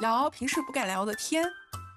聊平时不敢聊的天，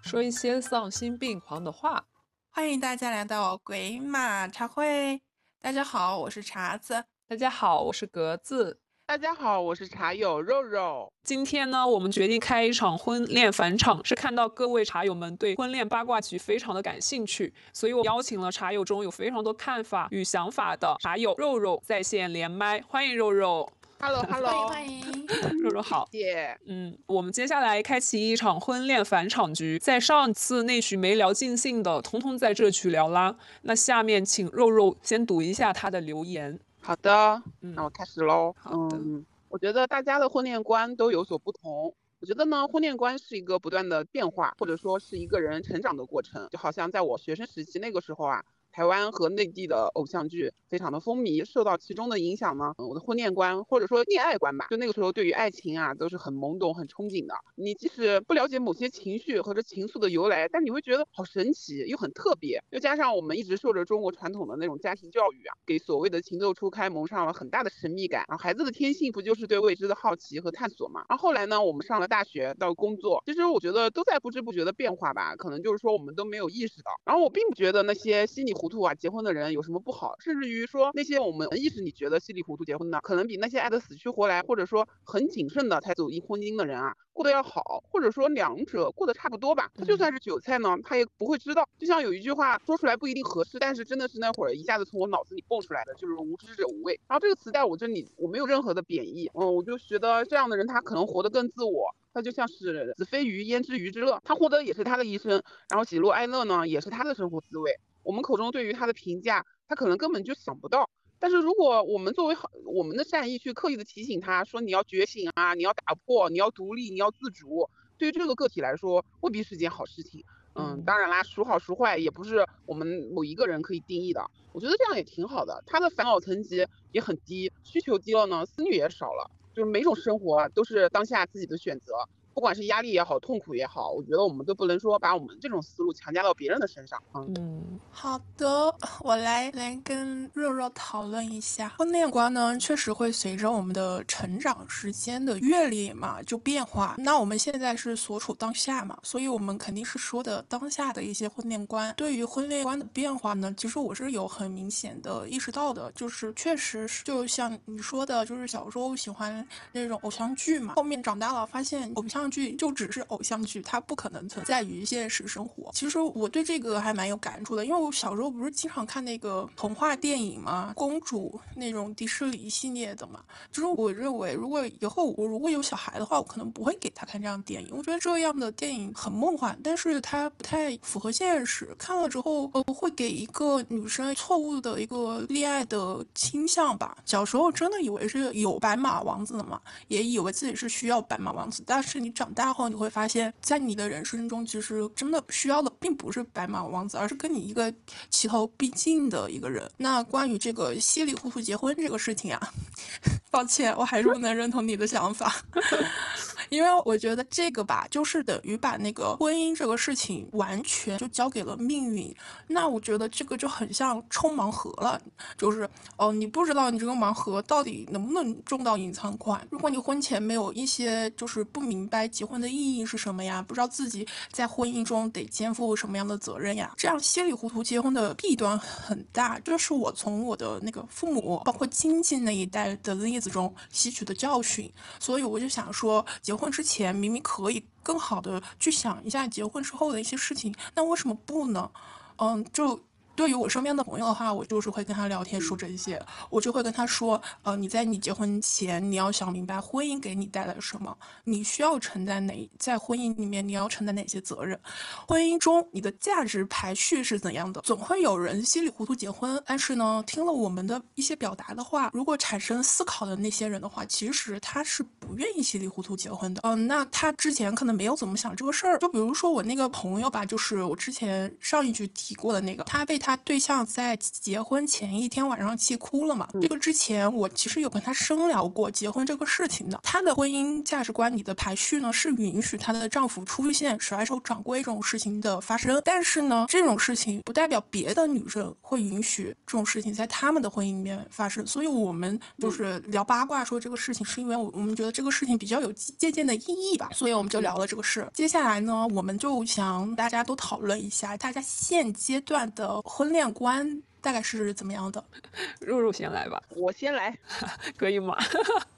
说一些丧心病狂的话。欢迎大家来到鬼马茶会。大家好，我是茶子。大家好，我是格子。大家好，我是茶友肉肉。今天呢，我们决定开一场婚恋返场，是看到各位茶友们对婚恋八卦局非常的感兴趣，所以我邀请了茶友中有非常多看法与想法的茶友肉肉在线连麦，欢迎肉肉。Hello，Hello，欢迎欢迎，肉肉好。耶，嗯，我们接下来开启一场婚恋返场局，在上次那局没聊尽兴的，通通在这局聊啦。那下面请肉肉先读一下他的留言。好的，那我开始喽。嗯，我觉得大家的婚恋观都有所不同。我觉得呢，婚恋观是一个不断的变化，或者说是一个人成长的过程。就好像在我学生时期那个时候啊，台湾和内地的偶像剧非常的风靡，受到其中的影响呢，嗯我的婚恋观或者说恋爱观吧，就那个时候对于爱情啊都是很懵懂、很憧憬的。你即使不了解某些情绪和这情愫的由来，但你会觉得好神奇又很特别。又加上我们一直受着中国传统的那种家庭教育啊，给所谓的情窦初开蒙上了很大的神秘感。然后孩子的天性不就是对未知的好奇和探索嘛？然后后来呢，我们上了大学到工作，其实我觉得都在不知不觉的变化吧，可能就是说我们都没有意识到。然后我并不觉得那些心里糊涂啊结婚的人有什么不好，甚至于说那些我们意识里觉得稀里糊涂结婚的，可能比那些爱得死去活来，或者说很谨慎的才走进婚姻的人啊，过得要好，或者说两者过得差不多吧。他就算是韭菜呢，他也不会知道。就像有一句话说出来不一定合适，但是真的是那会儿一下子从我脑子里蹦出来的，就是无知者无畏。然后这个词在我这里我没有任何的贬义，嗯，我就觉得这样的人他可能活得更自我。他就像是子非鱼焉知鱼之乐，他获得也是他的一生，然后喜怒哀乐呢也是他的生活滋味。我们口中对于他的评价，他可能根本就想不到。但是如果我们作为好我们的善意去刻意的提醒他说你要觉醒啊，你要打破，你要独立，你要自主，对于这个个体来说未必是件好事情。嗯，当然啦，孰好孰坏也不是我们某一个人可以定义的。我觉得这样也挺好的，他的烦恼层级也很低，需求低了呢，思虑也少了。就是每种生活都是当下自己的选择，不管是压力也好，痛苦也好，我觉得我们都不能说把我们这种思路强加到别人的身上。嗯，嗯，好的，我来来跟肉肉讨论一下婚恋观呢，确实会随着我们的成长、时间的阅历嘛就变化。那我们现在是所处当下嘛，所以我们肯定是说的当下的一些婚恋观。对于婚恋观的变化呢，其实我是有很明显的意识到的，就是确实是就像你说的，就是小时候喜欢那种偶像剧嘛，后面长大了发现偶像像剧就只是偶像剧，它不可能存在于现实生活。其实我对这个还蛮有感触的，因为我小时候不是经常看那个童话电影嘛，公主那种迪士尼系列的嘛。就是我认为，如果以后我如果有小孩的话，我可能不会给他看这样的电影。我觉得这样的电影很梦幻，但是它不太符合现实。看了之后，呃，会给一个女生错误的一个恋爱的倾向吧。小时候真的以为是有白马王子的嘛，也以为自己是需要白马王子，但是你长大后你会发现，在你的人生中，其实真的需要的并不是白马王子，而是跟你一个齐头并进的一个人。那关于这个稀里糊涂结婚这个事情啊，抱歉，我还是不能认同你的想法，因为我觉得这个吧，就是等于把那个婚姻这个事情完全就交给了命运。那我觉得这个就很像抽盲盒了，就是哦，你不知道你这个盲盒到底能不能中到隐藏款。如果你婚前没有一些就是不明白结婚的意义是什么呀，不知道自己在婚姻中得肩负什么样的责任呀，这样稀里糊涂结婚的弊端很大。这是我从我的那个父母，包括亲戚那一代的例子中吸取的教训。所以我就想说，结婚婚之前明明可以更好的去想一下结婚之后的一些事情，那为什么不呢？嗯，就对于我身边的朋友的话，我就是会跟他聊天说这些，我就会跟他说，呃，你在你结婚前，你要想明白婚姻给你带来什么，你需要承担哪，在婚姻里面你要承担哪些责任，婚姻中你的价值排序是怎样的？总会有人稀里糊涂结婚，但是呢，听了我们的一些表达的话，如果产生思考的那些人的话，其实他是不愿意稀里糊涂结婚的。嗯、那他之前可能没有怎么想这个事儿。就比如说我那个朋友吧，就是我之前上一句提过的那个，他被他他对象在结婚前一天晚上气哭了嘛。这个之前我其实有跟他深聊过结婚这个事情的。她的婚姻价值观里的排序呢，是允许她的丈夫出现甩手掌柜这种事情的发生。但是呢，这种事情不代表别的女生会允许这种事情在他们的婚姻里面发生。所以我们就是聊八卦说这个事情，是因为我我们觉得这个事情比较有借鉴的意义吧。所以我们就聊了这个事。接下来呢，我们就想大家都讨论一下，大家现阶段的婚恋观。大概是怎么样的？入入先来吧，我先来，可以吗？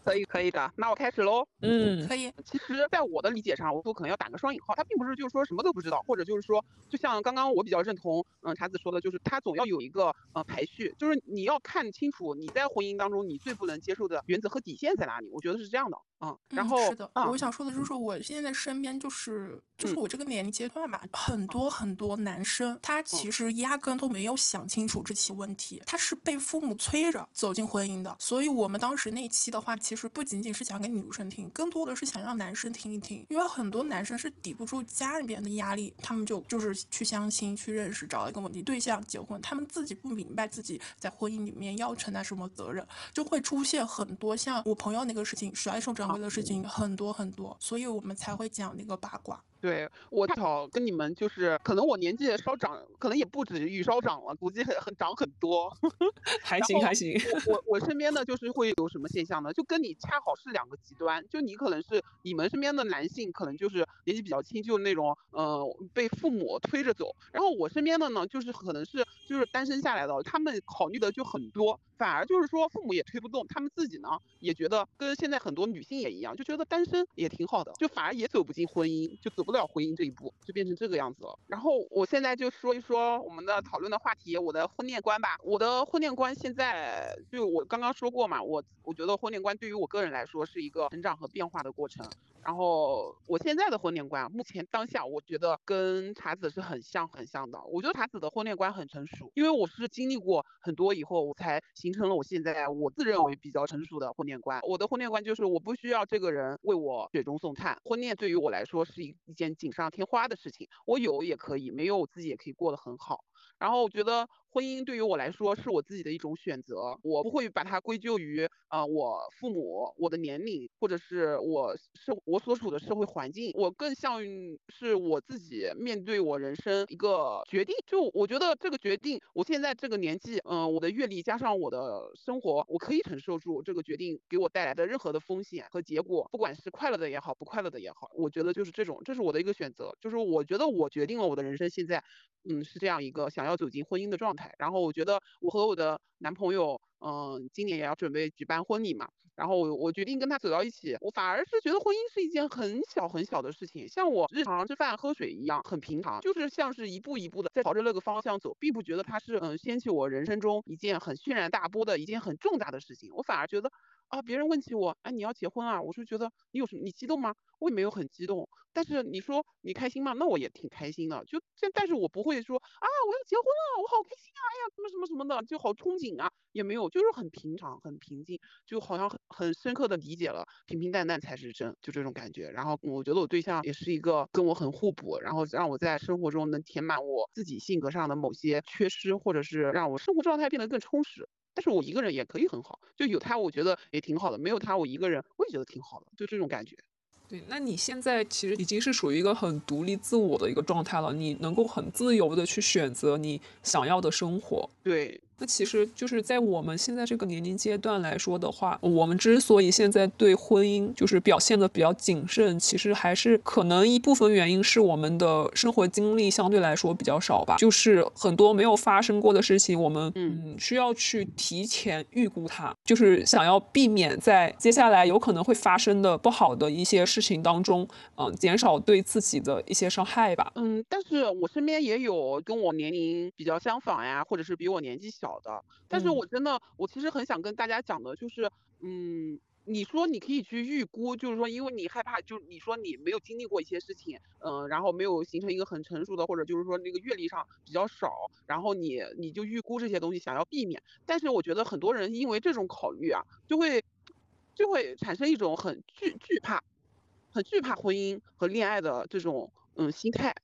可以，可以的。那我开始喽。嗯，可以。其实，在我的理解上，我说可能要打个双引号，他并不是就是说什么都不知道，或者就是说，就像刚刚我比较认同，嗯，茶子说的，就是他总要有一个呃排序，就是你要看清楚你在婚姻当中你最不能接受的原则和底线在哪里。我觉得是这样的，嗯。然后是的，我想说的就是我现在身边就是就是我这个年龄阶段吧，很多很多男生他其实压根都没有想清楚这起问题。他是被父母催着走进婚姻的，所以我们当时那期的话，其实不仅仅是讲给女生听，更多的是想让男生听一听，因为很多男生是抵不住家里边的压力，他们就就是去相亲、去认识、找一个稳定对象结婚，他们自己不明白自己在婚姻里面要承担什么责任，就会出现很多像我朋友那个事情甩手掌柜的事情很多很多，所以我们才会讲那个八卦。对我正好跟你们就是，可能我年纪稍长，可能也不止于稍长了，估计很很长很多。还行还行。我我身边的，就是会有什么现象呢？就跟你恰好是两个极端。就你可能是你们身边的男性，可能就是年纪比较轻，就那种呃被父母推着走。然后我身边的呢，就是可能是就是单身下来的，他们考虑的就很多，反而就是说父母也推不动，他们自己呢也觉得跟现在很多女性也一样，就觉得单身也挺好的，就反而也走不进婚姻，就走不。了婚姻这一步，就变成这个样子了。然后我现在就说一说我们的讨论的话题，我的婚恋观吧。我的婚恋观现在就我刚刚说过嘛，我我觉得婚恋观对于我个人来说是一个成长和变化的过程。然后我现在的婚恋观，目前当下我觉得跟茶子是很像很像的。我觉得茶子的婚恋观很成熟，因为我是经历过很多以后，我才形成了我现在我自认为比较成熟的婚恋观。我的婚恋观就是我不需要这个人为我雪中送炭，婚恋对于我来说是一一件锦上添花的事情，我有也可以，没有我自己也可以过得很好。然后我觉得。婚姻对于我来说是我自己的一种选择，我不会把它归咎于啊我父母、我的年龄，或者是我社我所处的社会环境，我更像是我自己面对我人生一个决定。就我觉得这个决定，我现在这个年纪，嗯，我的阅历加上我的生活，我可以承受住这个决定给我带来的任何的风险和结果，不管是快乐的也好，不快乐的也好，我觉得就是这种，这是我的一个选择，就是我觉得我决定了我的人生现在，嗯，是这样一个想要走进婚姻的状态。然后我觉得我和我的男朋友，嗯，今年也要准备举办婚礼嘛。然后我我决定跟他走到一起，我反而是觉得婚姻是一件很小很小的事情，像我日常吃饭喝水一样很平常，就是像是一步一步的在朝着那个方向走，并不觉得它是嗯掀起我人生中一件很轩然大波的一件很重大的事情。我反而觉得。啊！别人问起我，哎，你要结婚啊？我就觉得你有什么？你激动吗？我也没有很激动。但是你说你开心吗？那我也挺开心的。就这，但是我不会说啊，我要结婚了，我好开心啊！哎呀，什么什么什么的，就好憧憬啊，也没有，就是很平常，很平静，就好像很很深刻的理解了平平淡淡才是真，就这种感觉。然后我觉得我对象也是一个跟我很互补，然后让我在生活中能填满我自己性格上的某些缺失，或者是让我生活状态变得更充实。但是我一个人也可以很好，就有他，我觉得也挺好的；没有他，我一个人我也觉得挺好的，就这种感觉。对，那你现在其实已经是属于一个很独立自我的一个状态了，你能够很自由的去选择你想要的生活。对。那其实就是在我们现在这个年龄阶段来说的话，我们之所以现在对婚姻就是表现的比较谨慎，其实还是可能一部分原因是我们的生活经历相对来说比较少吧。就是很多没有发生过的事情，我们嗯需要去提前预估它，就是想要避免在接下来有可能会发生的不好的一些事情当中，嗯，减少对自己的一些伤害吧。嗯，但是我身边也有跟我年龄比较相仿呀，或者是比我年纪小。好的，但是我真的，我其实很想跟大家讲的，就是，嗯，你说你可以去预估，就是说，因为你害怕，就你说你没有经历过一些事情，嗯，然后没有形成一个很成熟的，或者就是说那个阅历上比较少，然后你你就预估这些东西，想要避免。但是我觉得很多人因为这种考虑啊，就会就会产生一种很惧惧怕，很惧怕婚姻和恋爱的这种嗯心态。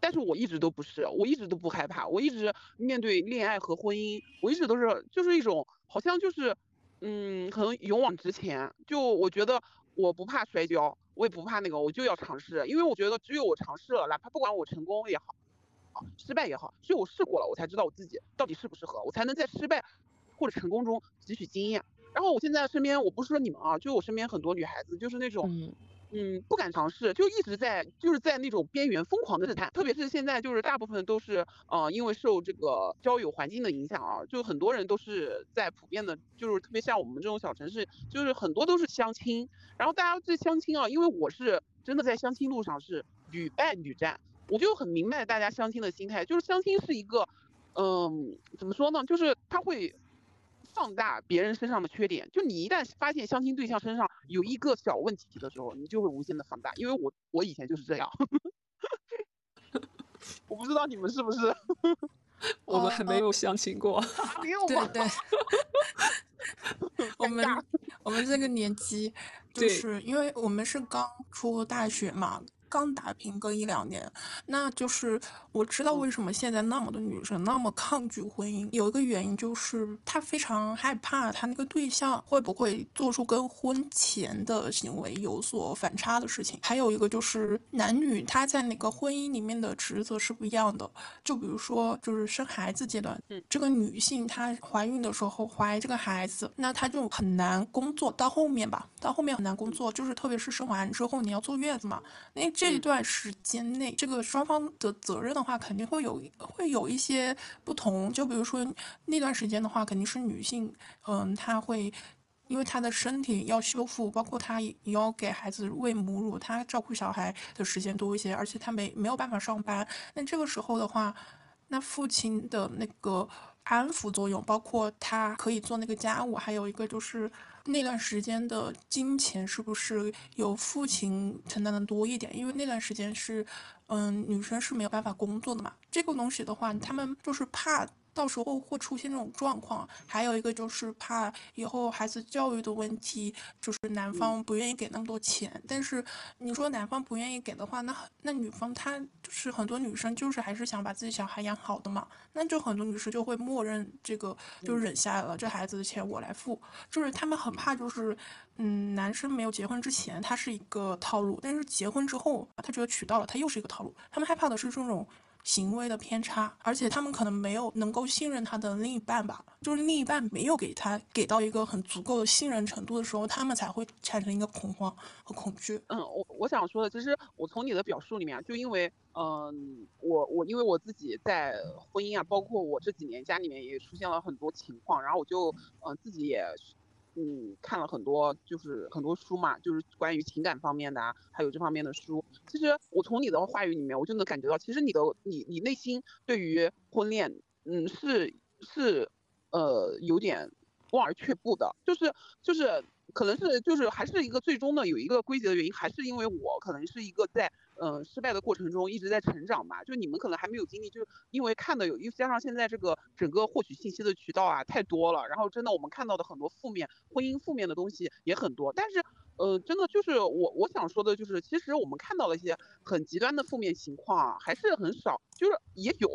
但是我一直都不是，我一直都不害怕，我一直面对恋爱和婚姻，我一直都是就是一种好像就是，嗯，很勇往直前。就我觉得我不怕摔跤，我也不怕那个，我就要尝试，因为我觉得只有我尝试了，哪怕不管我成功也好，啊，失败也好，只有我试过了，我才知道我自己到底适不适合，我才能在失败或者成功中汲取经验。然后我现在身边，我不是说你们啊，就我身边很多女孩子，就是那种。嗯，不敢尝试，就一直在就是在那种边缘疯狂的试探，特别是现在就是大部分都是呃，因为受这个交友环境的影响啊，就很多人都是在普遍的，就是特别像我们这种小城市，就是很多都是相亲，然后大家这相亲啊，因为我是真的在相亲路上是屡败屡战，我就很明白大家相亲的心态，就是相亲是一个，嗯，怎么说呢，就是他会。放大别人身上的缺点，就你一旦发现相亲对象身上有一个小问题的时候，你就会无限的放大。因为我我以前就是这样，我不知道你们是不是，我们还没有相亲过，没有对对，我们我们这个年纪，就是因为我们是刚出大学嘛。刚打拼个一两年，那就是我知道为什么现在那么多女生那么抗拒婚姻，有一个原因就是她非常害怕她那个对象会不会做出跟婚前的行为有所反差的事情。还有一个就是男女他在那个婚姻里面的职责是不一样的，就比如说就是生孩子阶段，嗯，这个女性她怀孕的时候怀这个孩子，那她就很难工作，到后面吧，到后面很难工作，就是特别是生完之后你要坐月子嘛，那。这一段时间内，这个双方的责任的话，肯定会有会有一些不同。就比如说那段时间的话，肯定是女性，嗯，她会因为她的身体要修复，包括她也要给孩子喂母乳，她照顾小孩的时间多一些，而且她没没有办法上班。那这个时候的话，那父亲的那个安抚作用，包括他可以做那个家务，还有一个就是。那段时间的金钱是不是由父亲承担的多一点？因为那段时间是，嗯，女生是没有办法工作的嘛。这个东西的话，他们就是怕。到时候会出现这种状况，还有一个就是怕以后孩子教育的问题，就是男方不愿意给那么多钱。但是你说男方不愿意给的话，那那女方她就是很多女生就是还是想把自己小孩养好的嘛，那就很多女生就会默认这个就忍下来了，这孩子的钱我来付。就是他们很怕就是嗯，男生没有结婚之前他是一个套路，但是结婚之后他觉得娶到了他又是一个套路。他们害怕的是这种。行为的偏差，而且他们可能没有能够信任他的另一半吧，就是另一半没有给他给到一个很足够的信任程度的时候，他们才会产生一个恐慌和恐惧。嗯，我我想说的，其实我从你的表述里面，就因为，嗯，我我因为我自己在婚姻啊，包括我这几年家里面也出现了很多情况，然后我就，嗯，自己也。嗯，看了很多，就是很多书嘛，就是关于情感方面的啊，还有这方面的书。其实我从你的话语里面，我就能感觉到，其实你的你你内心对于婚恋，嗯，是是，呃，有点望而却步的，就是就是。可能是就是还是一个最终的有一个归结的原因，还是因为我可能是一个在嗯失败的过程中一直在成长吧。就你们可能还没有经历，就因为看的有，又加上现在这个整个获取信息的渠道啊太多了，然后真的我们看到的很多负面婚姻负面的东西也很多。但是呃真的就是我我想说的就是，其实我们看到了一些很极端的负面情况啊还是很少，就是也有，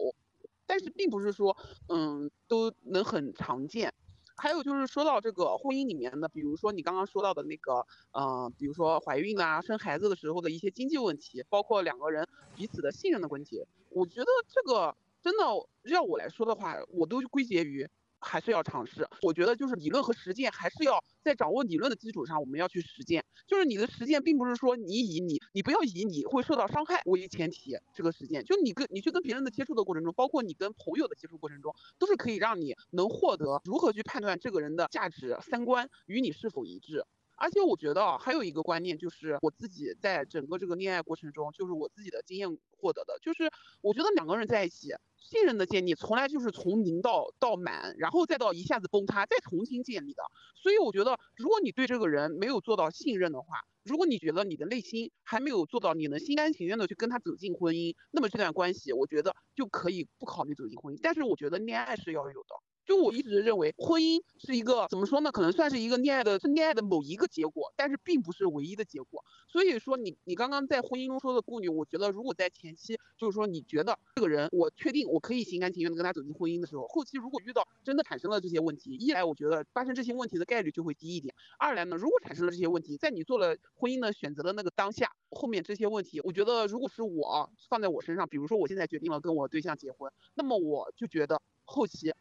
但是并不是说嗯都能很常见。还有就是说到这个婚姻里面的，比如说你刚刚说到的那个，嗯，比如说怀孕啊、生孩子的时候的一些经济问题，包括两个人彼此的信任的问题，我觉得这个真的要我来说的话，我都归结于。还是要尝试，我觉得就是理论和实践还是要在掌握理论的基础上，我们要去实践。就是你的实践，并不是说你以你你不要以你会受到伤害为前提，这个实践就你跟你去跟别人的接触的过程中，包括你跟朋友的接触过程中，都是可以让你能获得如何去判断这个人的价值三观与你是否一致。而且我觉得还有一个观念，就是我自己在整个这个恋爱过程中，就是我自己的经验获得的，就是我觉得两个人在一起，信任的建立从来就是从零到到满，然后再到一下子崩塌，再重新建立的。所以我觉得，如果你对这个人没有做到信任的话，如果你觉得你的内心还没有做到你能心甘情愿的去跟他走进婚姻，那么这段关系，我觉得就可以不考虑走进婚姻。但是我觉得恋爱是要有的。就我一直认为，婚姻是一个怎么说呢？可能算是一个恋爱的，是恋爱的某一个结果，但是并不是唯一的结果。所以说，你你刚刚在婚姻中说的顾虑，我觉得如果在前期，就是说你觉得这个人，我确定我可以心甘情愿的跟他走进婚姻的时候，后期如果遇到真的产生了这些问题，一来我觉得发生这些问题的概率就会低一点，二来呢，如果产生了这些问题，在你做了婚姻的选择的那个当下，后面这些问题，我觉得如果是我放在我身上，比如说我现在决定了跟我对象结婚，那么我就觉得后期。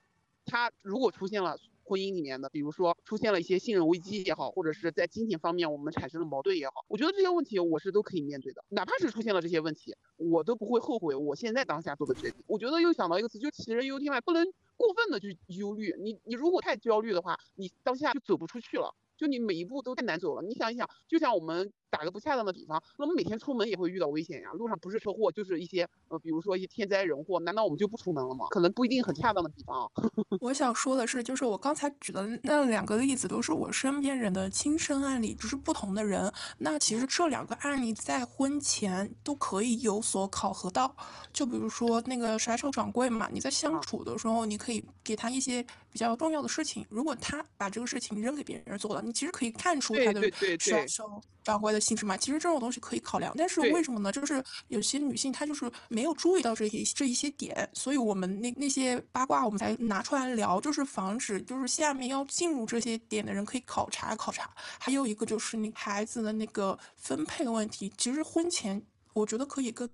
他如果出现了婚姻里面的，比如说出现了一些信任危机也好，或者是在金钱方面我们产生了矛盾也好，我觉得这些问题我是都可以面对的，哪怕是出现了这些问题，我都不会后悔我现在当下做的决定。我觉得又想到一个词，就杞人忧天嘛，不能过分的去忧虑。你你如果太焦虑的话，你当下就走不出去了。就你每一步都太难走了，你想一想，就像我们打个不恰当的比方，那我们每天出门也会遇到危险呀，路上不是车祸就是一些呃，比如说一些天灾人祸，难道我们就不出门了吗？可能不一定很恰当的比方。我想说的是，就是我刚才举的那两个例子都是我身边人的亲身案例，只是不同的人。那其实这两个案例在婚前都可以有所考核到，就比如说那个甩手掌柜嘛，你在相处的时候，你可以给他一些比较重要的事情，如果他把这个事情扔给别人做了。你其实可以看出他的甩手掌柜的性质嘛，其实这种东西可以考量，但是为什么呢？就是有些女性她就是没有注意到这些这一些点，所以我们那那些八卦我们才拿出来聊，就是防止就是下面要进入这些点的人可以考察考察。还有一个就是你孩子的那个分配问题，其实婚前我觉得可以跟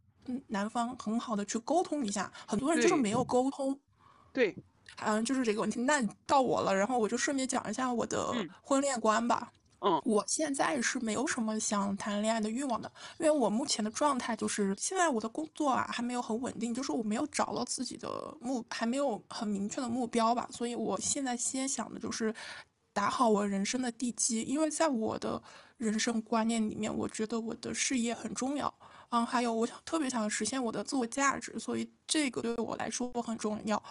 男方很好的去沟通一下，很多人就是没有沟通。对。嗯，就是这个问题。那到我了，然后我就顺便讲一下我的婚恋观吧。嗯，嗯我现在是没有什么想谈恋爱的欲望的，因为我目前的状态就是现在我的工作啊还没有很稳定，就是我没有找到自己的目，还没有很明确的目标吧。所以我现在先想的就是打好我人生的地基，因为在我的人生观念里面，我觉得我的事业很重要。嗯，还有我想特别想实现我的自我价值，所以这个对我来说很重要。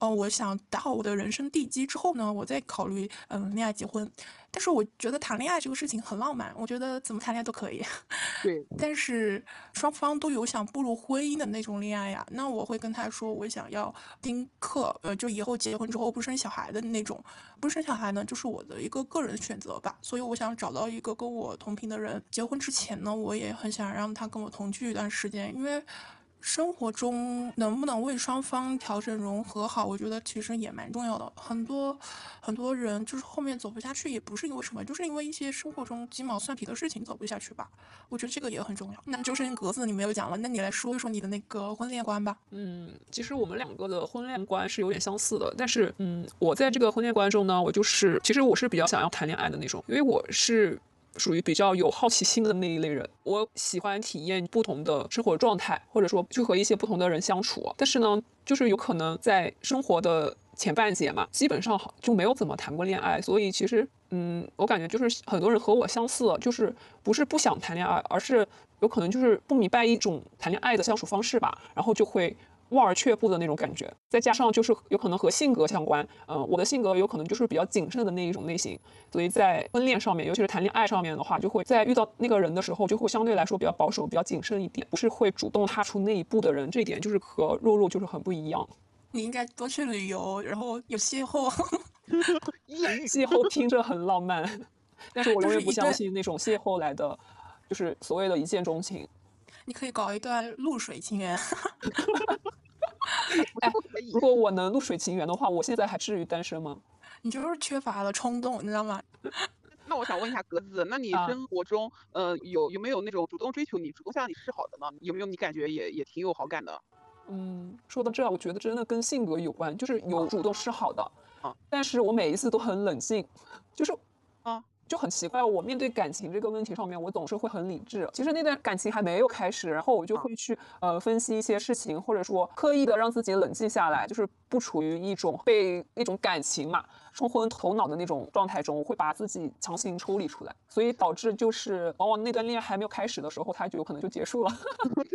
哦，我想打好我的人生地基之后呢，我再考虑嗯恋爱结婚。但是我觉得谈恋爱这个事情很浪漫，我觉得怎么谈恋爱都可以。对，但是双方都有想步入婚姻的那种恋爱呀，那我会跟他说，我想要丁克，呃，就以后结婚之后不生小孩的那种。不生小孩呢，就是我的一个个人选择吧。所以我想找到一个跟我同频的人。结婚之前呢，我也很想让他跟我同居一段时间，因为。生活中能不能为双方调整融合好，我觉得其实也蛮重要的。很多很多人就是后面走不下去，也不是因为什么，就是因为一些生活中鸡毛蒜皮的事情走不下去吧。我觉得这个也很重要。那周深格子你没有讲了，那你来说一说你的那个婚恋观吧。嗯，其实我们两个的婚恋观是有点相似的，但是嗯，我在这个婚恋观中呢，我就是其实我是比较想要谈恋爱的那种，因为我是。属于比较有好奇心的那一类人，我喜欢体验不同的生活状态，或者说去和一些不同的人相处。但是呢，就是有可能在生活的前半截嘛，基本上就没有怎么谈过恋爱。所以其实，嗯，我感觉就是很多人和我相似，就是不是不想谈恋爱，而是有可能就是不明白一种谈恋爱的相处方式吧，然后就会。望而却步的那种感觉，再加上就是有可能和性格相关，嗯，我的性格有可能就是比较谨慎的那一种类型，所以在婚恋上面，尤其是谈恋爱上面的话，就会在遇到那个人的时候，就会相对来说比较保守、比较谨慎一点，不是会主动踏出那一步的人。这一点就是和肉肉就是很不一样。你应该多去旅游，然后有邂逅。邂逅听着很浪漫，但是我永远不相信那种邂逅来的，就是所谓的一见钟情。你可以搞一段露水情缘。哎，如果我能露水情缘的话，我现在还至于单身吗？你就是缺乏了冲动，你知道吗？那我想问一下格子，那你生活中，呃，有有没有那种主动追求你、主动向你示好的呢？有没有你感觉也也挺有好感的？嗯，说到这，我觉得真的跟性格有关，就是有主动示好的，啊，但是我每一次都很冷静，就是，啊。就很奇怪，我面对感情这个问题上面，我总是会很理智。其实那段感情还没有开始，然后我就会去呃分析一些事情，或者说刻意的让自己冷静下来，就是不处于一种被一种感情嘛冲昏头脑的那种状态中，我会把自己强行抽离出来，所以导致就是往往那段恋爱还没有开始的时候，它就有可能就结束了，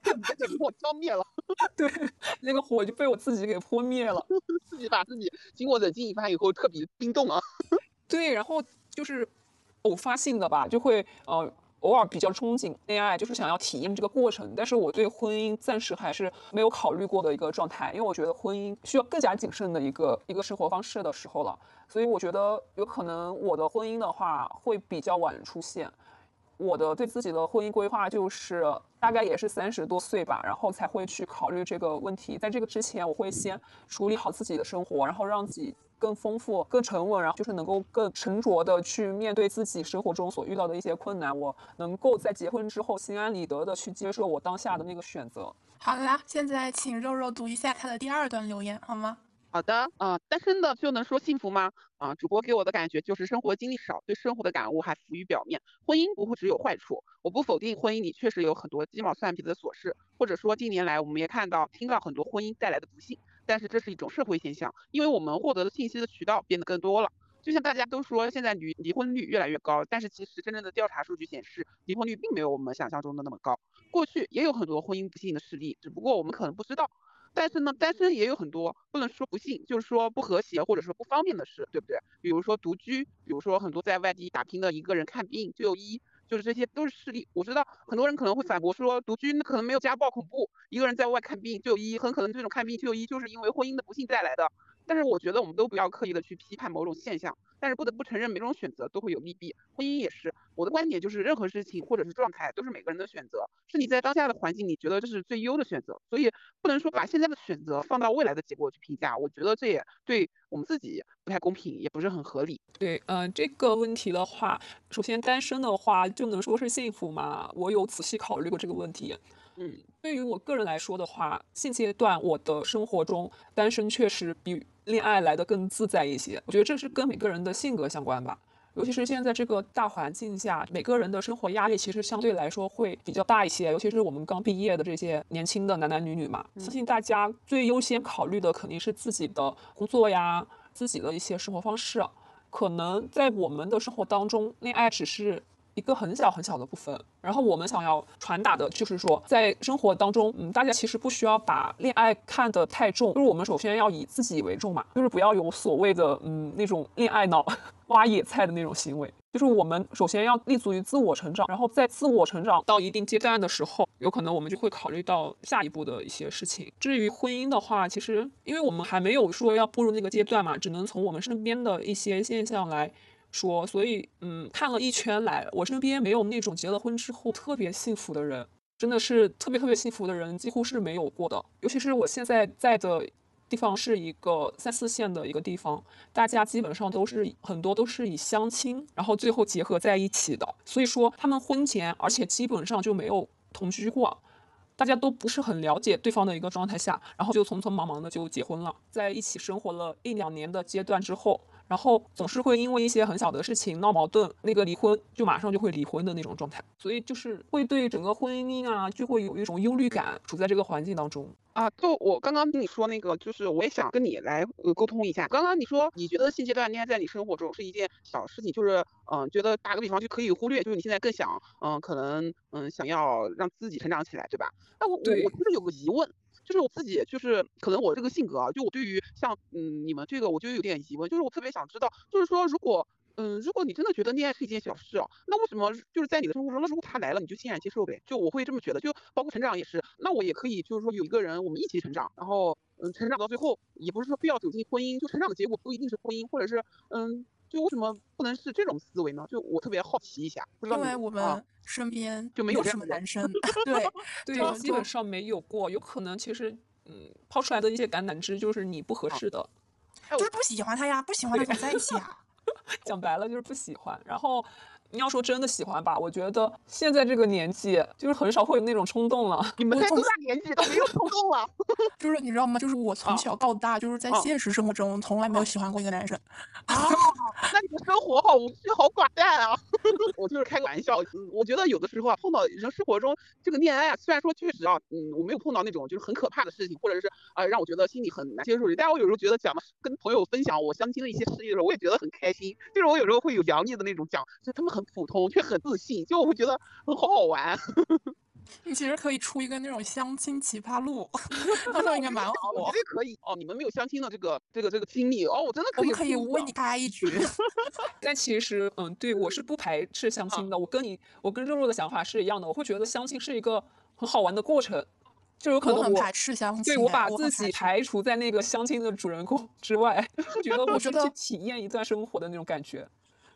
就被火浇灭了。对，那个火就被我自己给泼灭了，自己把自己经过冷静一番以后，特别冰冻啊。对，然后。就是偶发性的吧，就会呃偶尔比较憧憬恋爱，就是想要体验这个过程。但是我对婚姻暂时还是没有考虑过的一个状态，因为我觉得婚姻需要更加谨慎的一个一个生活方式的时候了。所以我觉得有可能我的婚姻的话会比较晚出现。我的对自己的婚姻规划就是大概也是三十多岁吧，然后才会去考虑这个问题。在这个之前，我会先处理好自己的生活，然后让自己更丰富、更沉稳，然后就是能够更沉着的去面对自己生活中所遇到的一些困难。我能够在结婚之后心安理得的去接受我当下的那个选择。好啦，现在请肉肉读一下他的第二段留言，好吗？好的，啊，单身的就能说幸福吗？啊，主播给我的感觉就是生活经历少，对生活的感悟还浮于表面。婚姻不会只有坏处，我不否定婚姻里确实有很多鸡毛蒜皮的琐事，或者说近年来我们也看到、听到很多婚姻带来的不幸，但是这是一种社会现象，因为我们获得的信息的渠道变得更多了。就像大家都说现在离离婚率越来越高，但是其实真正的调查数据显示，离婚率并没有我们想象中的那么高。过去也有很多婚姻不幸的事例，只不过我们可能不知道。但是呢，单身也有很多不能说不幸，就是说不和谐或者说不方便的事，对不对？比如说独居，比如说很多在外地打拼的一个人看病就医，就是这些都是事例。我知道很多人可能会反驳说，独居那可能没有家暴恐怖，一个人在外看病就医，很可能这种看病就医就是因为婚姻的不幸带来的。但是我觉得我们都不要刻意的去批判某种现象，但是不得不承认每种选择都会有利弊，婚姻也是。我的观点就是，任何事情或者是状态都是每个人的选择，是你在当下的环境你觉得这是最优的选择，所以不能说把现在的选择放到未来的结果去评价，我觉得这也对我们自己不太公平，也不是很合理。对，嗯，这个问题的话，首先单身的话就能说是幸福吗？我有仔细考虑过这个问题。嗯，对于我个人来说的话，现阶段我的生活中单身确实比恋爱来的更自在一些。我觉得这是跟每个人的性格相关吧，尤其是现在这个大环境下，每个人的生活压力其实相对来说会比较大一些。尤其是我们刚毕业的这些年轻的男男女女嘛，相信大家最优先考虑的肯定是自己的工作呀，自己的一些生活方式。可能在我们的生活当中，恋爱只是。一个很小很小的部分，然后我们想要传达的就是说，在生活当中，嗯，大家其实不需要把恋爱看得太重，就是我们首先要以自己为重嘛，就是不要有所谓的嗯那种恋爱脑、挖野菜的那种行为，就是我们首先要立足于自我成长，然后在自我成长到一定阶段的时候，有可能我们就会考虑到下一步的一些事情。至于婚姻的话，其实因为我们还没有说要步入那个阶段嘛，只能从我们身边的一些现象来。说，所以，嗯，看了一圈来，我身边没有那种结了婚之后特别幸福的人，真的是特别特别幸福的人，几乎是没有过的。尤其是我现在在的地方是一个三四线的一个地方，大家基本上都是很多都是以相亲，然后最后结合在一起的。所以说，他们婚前，而且基本上就没有同居过，大家都不是很了解对方的一个状态下，然后就匆匆忙忙的就结婚了，在一起生活了一两年的阶段之后。然后总是会因为一些很小的事情闹矛盾，那个离婚就马上就会离婚的那种状态，所以就是会对整个婚姻啊就会有一种忧虑感，处在这个环境当中啊。就我刚刚跟你说那个，就是我也想跟你来呃沟通一下。刚刚你说你觉得现阶段恋爱在你生活中是一件小事情，就是嗯，觉得打个比方就可以忽略，就是你现在更想嗯，可能嗯想要让自己成长起来，对吧？那我我我其实有个疑问。就是我自己，就是可能我这个性格啊，就我对于像嗯你们这个，我就有点疑问，就是我特别想知道，就是说如果嗯如果你真的觉得恋爱是一件小事哦，那为什么就是在你的生活中，那如果他来了，你就欣然接受呗？就我会这么觉得，就包括成长也是，那我也可以就是说有一个人我们一起成长，然后嗯成长到最后，也不是说非要走进婚姻，就成长的结果不一定是婚姻，或者是嗯。就为什么不能是这种思维呢？就我特别好奇一下，因为我们身边就没有什么男生，对 对，基本上没有过。有可能其实，嗯，抛出来的一些橄榄枝就是你不合适的，就是不喜欢他呀，不喜欢他怎么在一起啊？讲白了就是不喜欢，然后。你要说真的喜欢吧，我觉得现在这个年纪就是很少会有那种冲动了。你们在多大年纪都没有冲动了？就是你知道吗？就是我从小到大就是在现实生活中从来没有喜欢过一个男生。啊，那你的生活好无趣，好寡淡啊！我就是开个玩笑。我觉得有的时候啊，碰到人生活中这个恋爱啊，虽然说确实啊，嗯，我没有碰到那种就是很可怕的事情，或者是啊让我觉得心里很难接受的。但我有时候觉得讲的跟朋友分享我相亲的一些事例的时候，我也觉得很开心。就是我有时候会有洋溢的那种讲，就他们很。普通却很自信，就我会觉得很好好玩。你其实可以出一个那种相亲奇葩录，那时候应该蛮好。我觉得可以哦，你们没有相亲的这个这个这个经历哦，我真的可以。我可以为你开一局。但其实，嗯，对我是不排斥相亲的。我跟你，我跟肉肉的想法是一样的。我会觉得相亲是一个很好玩的过程，就有可能我排斥相亲，对我把自己排除在那个相亲的主人公之外，觉得我觉得去体验一段生活的那种感觉。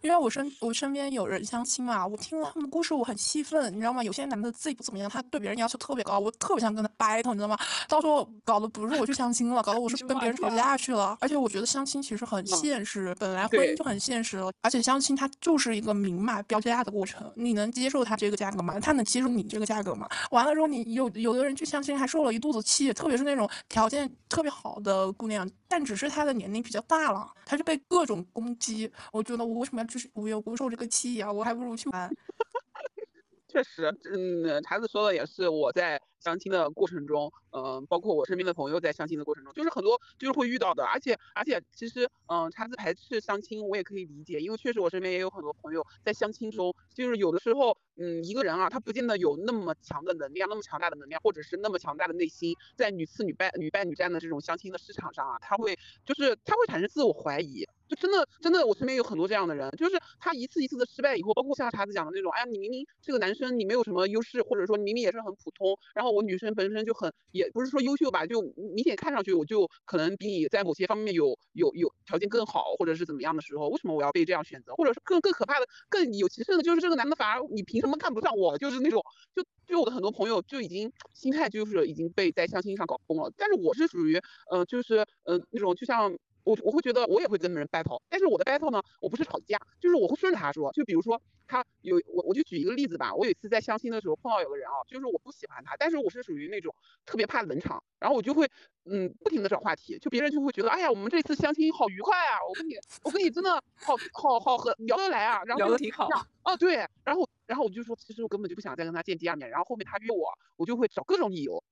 因为我身我身边有人相亲嘛，我听了他们的故事，我很气愤，你知道吗？有些男的自己不怎么样，他对别人要求特别高，我特别想跟他 battle，你知道吗？到时候搞得不是我去相亲了，搞得我是跟别人吵架去了。而且我觉得相亲其实很现实，本来婚姻就很现实了，而且相亲它就是一个明码标价的过程，你能接受他这个价格吗？他能接受你这个价格吗？完了之后，你有有的人去相亲还受了一肚子气，特别是那种条件特别好的姑娘，但只是她的年龄比较大了，她就被各种攻击。我觉得我为什么要就是无缘无故受？这个气呀，我还不如去玩。确实，嗯，孩子说的也是，我在相亲的过程中，嗯，包括我身边的朋友在相亲的过程中，就是很多就是会遇到的，而且而且其实，嗯，叉子排斥相亲，我也可以理解，因为确实我身边也有很多朋友在相亲中，就是有的时候，嗯，一个人啊，他不见得有那么强的能量，那么强大的能量，或者是那么强大的内心，在屡次屡败屡败屡战的这种相亲的市场上啊，他会就是他会产生自我怀疑。就真的真的，我身边有很多这样的人，就是他一次一次的失败以后，包括像叉子讲的那种，哎呀，你明明这个男生你没有什么优势，或者说你明明也是很普通，然后我女生本身就很，也不是说优秀吧，就明显看上去我就可能比你在某些方面有有有条件更好，或者是怎么样的时候，为什么我要被这样选择？或者是更更可怕的、更有歧视的，就是这个男的反而你凭什么看不上我？就是那种，就就我的很多朋友就已经心态就是已经被在相亲上搞崩了，但是我是属于，呃，就是呃那种就像。我我会觉得我也会跟人 battle，但是我的 battle 呢，我不是吵架，就是我会顺着他说，就比如说他有我我就举一个例子吧，我有一次在相亲的时候碰到有个人啊，就是我不喜欢他，但是我是属于那种特别怕冷场，然后我就会嗯不停的找话题，就别人就会觉得哎呀我们这次相亲好愉快啊，我跟你我跟你真的好好好和聊得来啊，然后聊得挺好啊对，然后然后我就说其实我根本就不想再跟他见第二面，然后后面他约我，我就会找各种理由。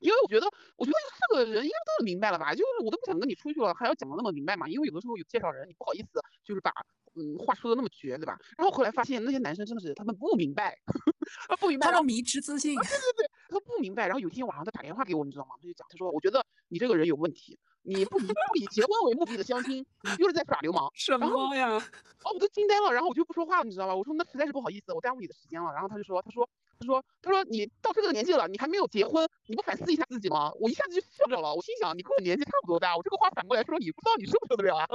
因为我觉得，我觉得这个人应该都明白了吧？就是我都不想跟你出去了，还要讲的那么明白嘛？因为有的时候有介绍人，你不好意思，就是把嗯话说的那么绝，对吧？然后后来发现那些男生真的是他们不明白，他不明白，他们迷之自信，对对对，他不明白。然后有一天晚上他打电话给我，你知道吗？他就讲，他说我觉得你这个人有问题，你不以不以结婚为目的的相亲，你就是在耍流氓。什么呀？哦，我都惊呆了，然后我就不说话了，你知道吧？我说那实在是不好意思，我耽误你的时间了。然后他就说，他说。他说：“他说你到这个年纪了，你还没有结婚，你不反思一下自己吗？”我一下子就笑着了。我心想：“你跟我年纪差不多大，我这个话反过来说，你不知道你受不受得了啊？”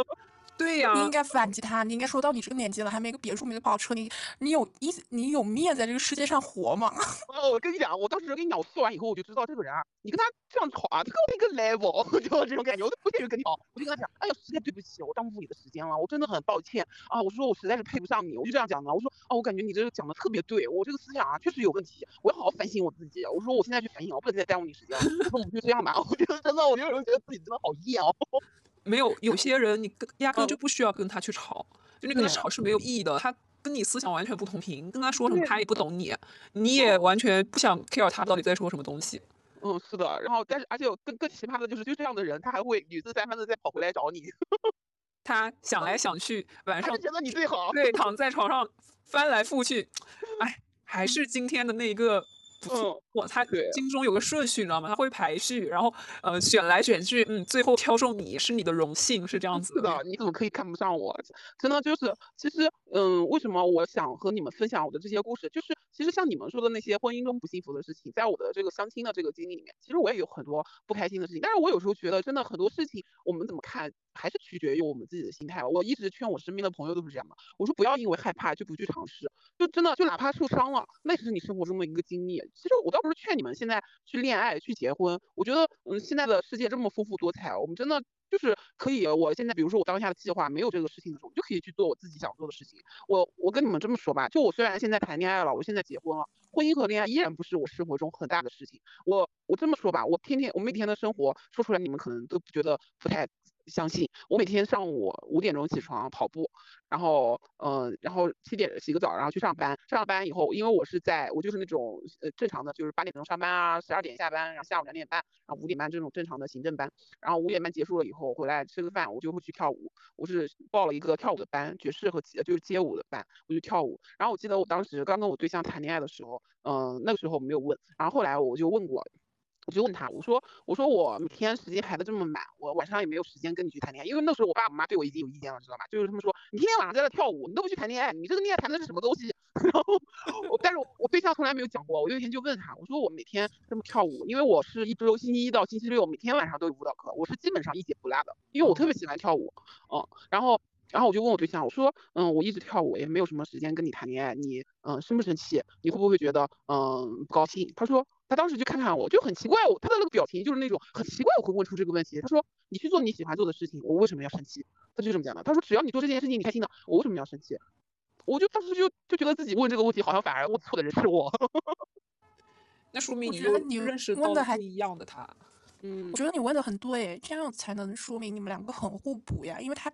对呀，你应该反击他。你应该说到你这个年纪了，还没个别墅，没个跑车，你你有意你有面在这个世界上活吗？哦，我跟你讲，我当时跟你讲，我说完以后，我就知道这个人啊，你跟他这样吵啊，他跟我一个 level，就这种感觉，我都不屑于跟你吵。我就跟他讲，哎呀，实在对不起，我耽误你的时间了，我真的很抱歉啊。我说我实在是配不上你，我就这样讲的。我说啊，我感觉你这个讲的特别对，我这个思想啊确实有问题，我要好好反省我自己。我说我现在去反省，我不能再耽误你时间了。我说我们就这样吧。我觉得真的，我就有时候觉得自己真的好厌哦。没有，有些人你跟压根就不需要跟他去吵，就你跟他吵是没有意义的。他跟你思想完全不同频，跟他说什么他也不懂你，你也完全不想 care 他到底在说什么东西。嗯，是的。然后，但是而且更更奇葩的就是，就这样的人，他还会屡次三番的再跑回来找你。他想来想去，晚上觉得你最好，对，躺在床上翻来覆去，哎，还是今天的那嗯，我他心中有个顺序，你知道吗？他会排序，然后呃选来选去，嗯，最后挑中你是你的荣幸，是这样子。是的，你怎么可以看不上我？真的就是，其实嗯，为什么我想和你们分享我的这些故事？就是其实像你们说的那些婚姻中不幸福的事情，在我的这个相亲的这个经历里面，其实我也有很多不开心的事情。但是我有时候觉得，真的很多事情我们怎么看，还是取决于我们自己的心态。我一直劝我身边的朋友都是这样的，我说不要因为害怕就不去尝试，就真的就哪怕受伤了，那也是你生活中的一个经历。其实我倒不是劝你们现在去恋爱、去结婚。我觉得，嗯，现在的世界这么丰富多彩，我们真的就是可以。我现在，比如说我当下的计划没有这个事情的时候，我就可以去做我自己想做的事情。我我跟你们这么说吧，就我虽然现在谈恋爱了，我现在结婚了，婚姻和恋爱依然不是我生活中很大的事情。我我这么说吧，我天天我每天的生活说出来，你们可能都觉得不太相信。我每天上午五点钟起床跑步，然后嗯，然后七点洗个澡，然后去上班。上了班以后，因为我是在我就是那种呃正常的，就是八点钟上班啊，十二点下班，然后下午两点半，然后五点半这种正常的行政班。然后五点半结束了以后回来吃个饭，我就会去跳舞。我是报了一个跳舞的班，爵士和就是街舞的班，我就跳舞。然后我记得我当时刚跟我对象谈恋爱的时候，嗯，那个时候没有问，然后后来我就问过。我就问他，我说，我说我每天时间排的这么满，我晚上也没有时间跟你去谈恋爱，因为那时候我爸我妈对我已经有意见了，知道吧？就是他们说，你天天晚上在那跳舞，你都不去谈恋爱，你这个恋爱谈的是什么东西？然后我，但是我对象从来没有讲过。我有一天就问他，我说我每天这么跳舞，因为我是一周星期一到星期六每天晚上都有舞蹈课，我是基本上一节不落的，因为我特别喜欢跳舞，嗯，然后。然后我就问我对象，我说，嗯，我一直跳舞，也没有什么时间跟你谈恋爱，你，嗯，生不生气？你会不会觉得，嗯，不高兴？他说，他当时就看看我，就很奇怪，他的那个表情就是那种很奇怪，我会问出这个问题。他说，你去做你喜欢做的事情，我为什么要生气？他就这么讲的。他说，只要你做这件事情你开心的，我为什么要生气？我就当时就就觉得自己问这个问题，好像反而问错的人是我。那说明你你认识问的还一样的他。嗯，我觉得你问的很对，这样才能说明你们两个很互补呀，因为他，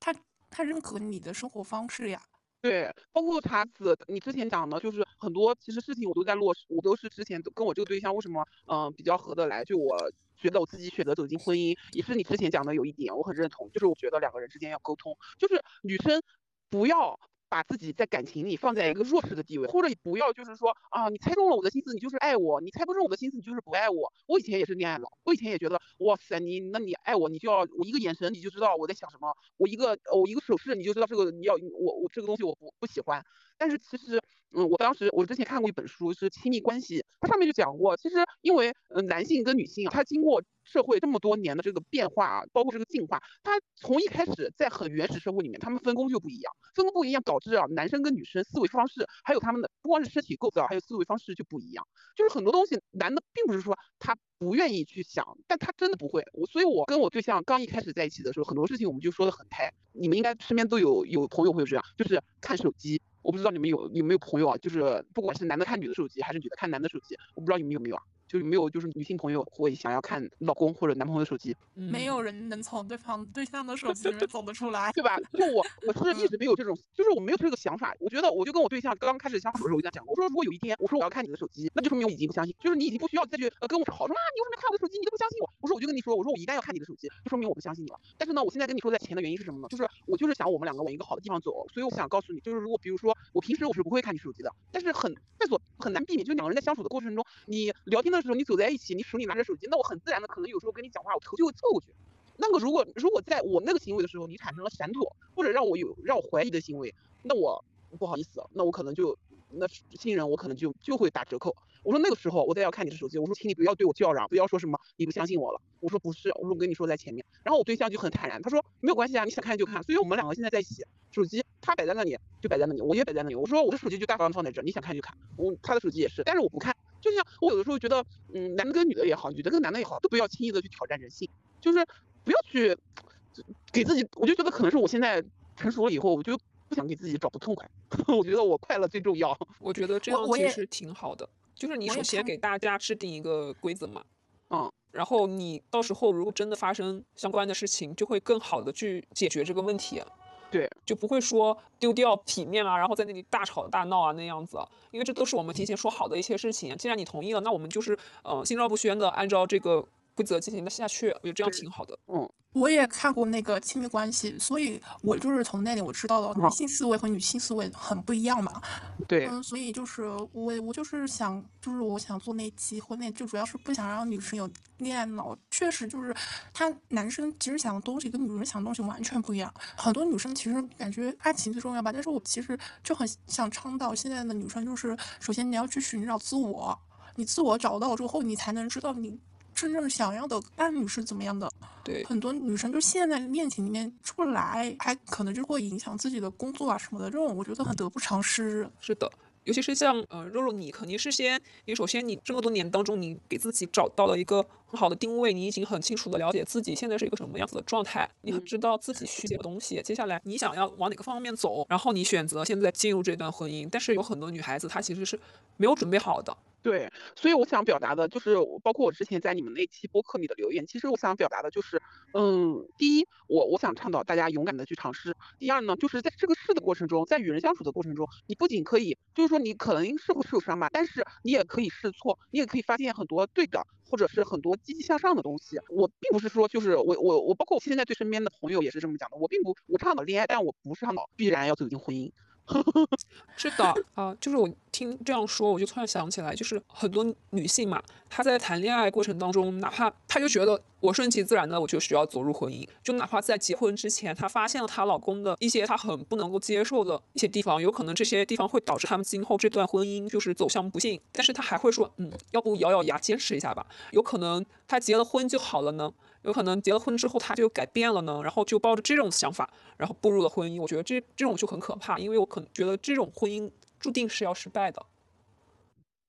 他，他认可你的生活方式呀。对，包括查子，你之前讲的，就是很多其实事情我都在落实，我都是之前跟我这个对象为什么嗯比较合得来，就我觉得我自己选择走进婚姻，也是你之前讲的有一点我很认同，就是我觉得两个人之间要沟通，就是女生不要。把自己在感情里放在一个弱势的地位，或者不要就是说啊，你猜中了我的心思，你就是爱我；你猜不中我的心思，你就是不爱我。我以前也是恋爱脑，我以前也觉得，哇塞，你那你爱我，你就要我一个眼神你就知道我在想什么，我一个我一个手势你就知道这个你要我我这个东西我不不喜欢。但是其实。嗯，我当时我之前看过一本书，是亲密关系，它上面就讲过，其实因为嗯男性跟女性啊，他经过社会这么多年的这个变化啊，包括这个进化，他从一开始在很原始社会里面，他们分工就不一样，分工不一样导致啊男生跟女生思维方式，还有他们的不光是身体构造，还有思维方式就不一样，就是很多东西男的并不是说他不愿意去想，但他真的不会。我所以，我跟我对象刚一开始在一起的时候，很多事情我们就说的很开。你们应该身边都有有朋友会有这样，就是看手机。我不知道你们有有没有朋友啊，就是不管是男的看女的手机，还是女的看男的手机，我不知道你们有没有啊。就有没有就是女性朋友会想要看老公或者男朋友的手机？没有人能从对方对象的手机里面走得出来，对吧？就我 我是一直没有这种，就是我没有这个想法。我觉得我就跟我对象刚刚开始相处的时候，我就讲，我说如果有一天我说我要看你的手机，那就说明我已经不相信，就是你已经不需要再去呃跟我吵说啊，你为什么看我的手机？你都不相信我。我说我就跟你说，我说我一旦要看你的手机，就说明我不相信你了。但是呢，我现在跟你说在前的原因是什么呢？就是我就是想我们两个往一个好的地方走，所以我想告诉你，就是如果比如说我平时我是不会看你手机的，但是很在所很难避免，就两个人在相处的过程中，你聊天的时候你走在一起。你手里拿着手机，那我很自然的可能有时候跟你讲话，我头就会凑过去。那个如果如果在我那个行为的时候，你产生了闪躲或者让我有让我怀疑的行为，那我不好意思，那我可能就那信任我可能就就会打折扣。我说那个时候我再要看你的手机，我说请你不要对我叫嚷，不要说什么你不相信我了。我说不是，我说我跟你说在前面。然后我对象就很坦然，他说没有关系啊，你想看就看。所以我们两个现在在一起，手机他摆在那里就摆在那里，我也摆在那里。我说我的手机就大方放在这，你想看就看。我他的手机也是，但是我不看。就像我有的时候觉得，嗯，男的跟女的也好，女的跟男的也好，都不要轻易的去挑战人性，就是不要去给自己。我就觉得可能是我现在成熟了以后，我就不想给自己找不痛快。我觉得我快乐最重要。我觉得这样其实挺好的，就是你首先给大家制定一个规则嘛，嗯，然后你到时候如果真的发生相关的事情，就会更好的去解决这个问题。对，就不会说丢掉体面啊，然后在那里大吵大闹啊那样子，因为这都是我们提前说好的一些事情。既然你同意了，那我们就是呃心照不宣的按照这个规则进行的下去，我觉得这样挺好的。嗯。我也看过那个亲密关系，所以我就是从那里我知道了男性思维和女性思维很不一样嘛。对，嗯，所以就是我我就是想，就是我想做那期婚恋，就主要是不想让女生有恋爱脑。确实就是他男生其实想的东西跟女人想的东西完全不一样。很多女生其实感觉爱情最重要吧，但是我其实就很想倡导现在的女生，就是首先你要去寻找自我，你自我找到之后，你才能知道你。真正想要的伴侣是怎么样的？对，很多女生就陷在恋情里面出不来，还可能就会影响自己的工作啊什么的，这种我觉得很得不偿失。是的，尤其是像呃肉肉，你肯定是先，你首先你这么多年当中，你给自己找到了一个很好的定位，你已经很清楚的了解自己现在是一个什么样子的状态，你很知道自己需要的东西，接下来你想要往哪个方面走，然后你选择现在进入这段婚姻。但是有很多女孩子她其实是没有准备好的。对，所以我想表达的就是，包括我之前在你们那期播客里的留言，其实我想表达的就是，嗯，第一，我我想倡导大家勇敢的去尝试；第二呢，就是在这个试的过程中，在与人相处的过程中，你不仅可以，就是说你可能是会受伤吧，但是你也可以试错，你也可以发现很多对的，或者是很多积极向上的东西。我并不是说，就是我我我，包括我现在对身边的朋友也是这么讲的，我并不我倡导恋爱，但我不是倡导必然要走进婚姻。是的啊，就是我听这样说，我就突然想起来，就是很多女性嘛，她在谈恋爱过程当中，哪怕她就觉得我顺其自然的，我就需要走入婚姻，就哪怕在结婚之前，她发现了她老公的一些她很不能够接受的一些地方，有可能这些地方会导致他们今后这段婚姻就是走向不幸，但是她还会说，嗯，要不咬咬牙坚持一下吧，有可能她结了婚就好了呢。有可能结了婚之后他就改变了呢，然后就抱着这种想法，然后步入了婚姻。我觉得这这种就很可怕，因为我可能觉得这种婚姻注定是要失败的。